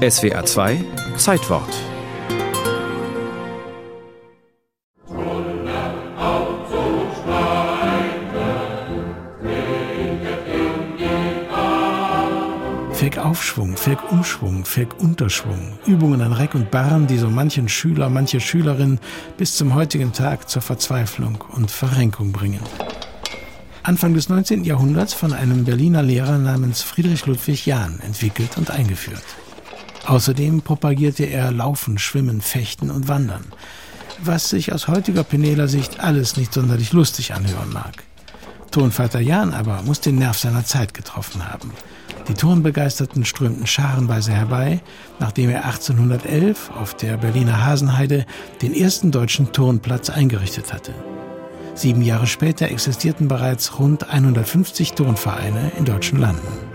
SWA 2 Zeitwort Fähig Aufschwung, fähig Umschwung, fähig Unterschwung. Übungen an Reck und Barren, die so manchen Schüler, manche Schülerin bis zum heutigen Tag zur Verzweiflung und Verrenkung bringen. Anfang des 19. Jahrhunderts von einem Berliner Lehrer namens Friedrich Ludwig Jahn entwickelt und eingeführt. Außerdem propagierte er Laufen, Schwimmen, Fechten und Wandern, was sich aus heutiger Peneler Sicht alles nicht sonderlich lustig anhören mag. Tonvater Jahn aber muss den Nerv seiner Zeit getroffen haben. Die Turnbegeisterten strömten scharenweise herbei, nachdem er 1811 auf der Berliner Hasenheide den ersten deutschen Turnplatz eingerichtet hatte. Sieben Jahre später existierten bereits rund 150 Turnvereine in deutschen Landen.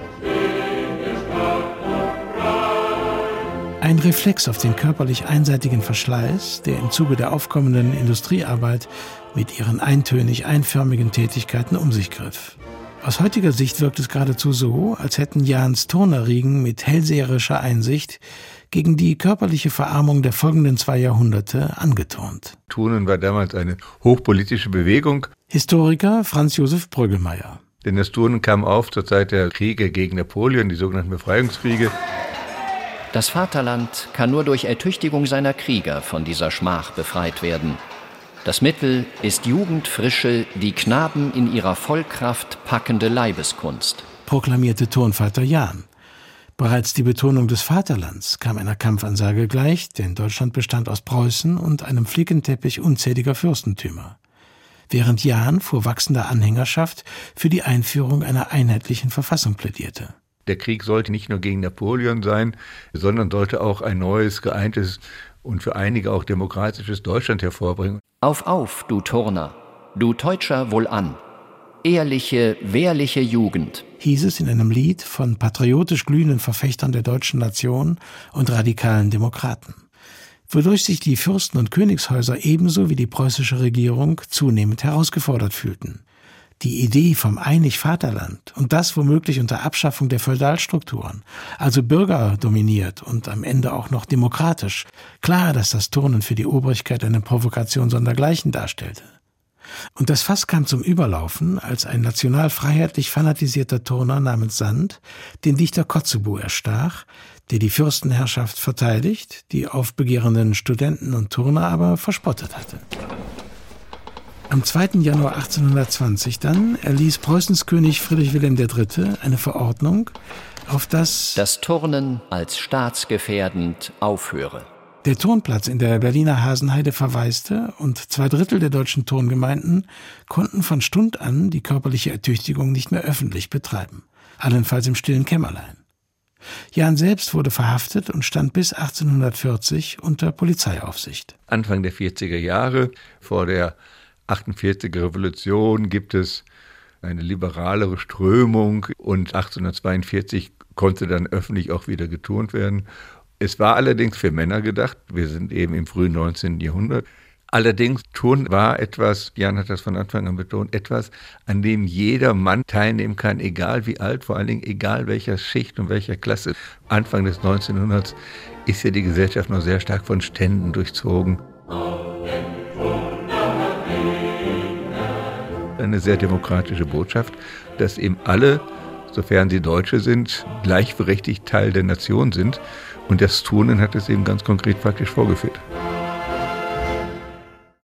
Ein Reflex auf den körperlich einseitigen Verschleiß, der im Zuge der aufkommenden Industriearbeit mit ihren eintönig einförmigen Tätigkeiten um sich griff. Aus heutiger Sicht wirkt es geradezu so, als hätten Jans Turnerriegen mit hellseherischer Einsicht gegen die körperliche Verarmung der folgenden zwei Jahrhunderte angeturnt. Turnen war damals eine hochpolitische Bewegung. Historiker Franz Josef Brüggelmeier. Denn das Turnen kam auf zur Zeit der Kriege gegen Napoleon, die sogenannten Befreiungskriege. Das Vaterland kann nur durch Ertüchtigung seiner Krieger von dieser Schmach befreit werden. Das Mittel ist Jugendfrische, die Knaben in ihrer Vollkraft packende Leibeskunst, proklamierte Turnvater Jahn. Bereits die Betonung des Vaterlands kam einer Kampfansage gleich, denn Deutschland bestand aus Preußen und einem Flickenteppich unzähliger Fürstentümer. Während Jahn vor wachsender Anhängerschaft für die Einführung einer einheitlichen Verfassung plädierte. Der Krieg sollte nicht nur gegen Napoleon sein, sondern sollte auch ein neues, geeintes und für einige auch demokratisches Deutschland hervorbringen. Auf, auf, du Turner, du Teutscher wohlan. Ehrliche, wehrliche Jugend. Hieß es in einem Lied von patriotisch glühenden Verfechtern der deutschen Nation und radikalen Demokraten. Wodurch sich die Fürsten und Königshäuser ebenso wie die preußische Regierung zunehmend herausgefordert fühlten. Die Idee vom Einig Vaterland und das womöglich unter Abschaffung der Feudalstrukturen, also bürgerdominiert und am Ende auch noch demokratisch, klar, dass das Turnen für die Obrigkeit eine Provokation sondergleichen darstellte. Und das Fass kam zum Überlaufen, als ein nationalfreiheitlich fanatisierter Turner namens Sand den Dichter Kotzebue erstach, der die Fürstenherrschaft verteidigt, die aufbegehrenden Studenten und Turner aber verspottet hatte. Am 2. Januar 1820 dann erließ Preußens König Friedrich Wilhelm III. eine Verordnung, auf das das Turnen als staatsgefährdend aufhöre. Der Turnplatz in der Berliner Hasenheide verwaiste und zwei Drittel der deutschen Turngemeinden konnten von Stund an die körperliche Ertüchtigung nicht mehr öffentlich betreiben, allenfalls im stillen Kämmerlein. Jan selbst wurde verhaftet und stand bis 1840 unter Polizeiaufsicht. Anfang der 40er Jahre vor der 48er Revolution gibt es eine liberalere Strömung und 1842 konnte dann öffentlich auch wieder geturnt werden. Es war allerdings für Männer gedacht. Wir sind eben im frühen 19. Jahrhundert. Allerdings, Turn war etwas, Jan hat das von Anfang an betont, etwas, an dem jeder Mann teilnehmen kann, egal wie alt, vor allen Dingen egal welcher Schicht und welcher Klasse. Anfang des 1900 ist ja die Gesellschaft noch sehr stark von Ständen durchzogen. Eine sehr demokratische Botschaft, dass eben alle, sofern sie Deutsche sind, gleichberechtigt Teil der Nation sind. Und das Turnen hat es eben ganz konkret praktisch vorgeführt.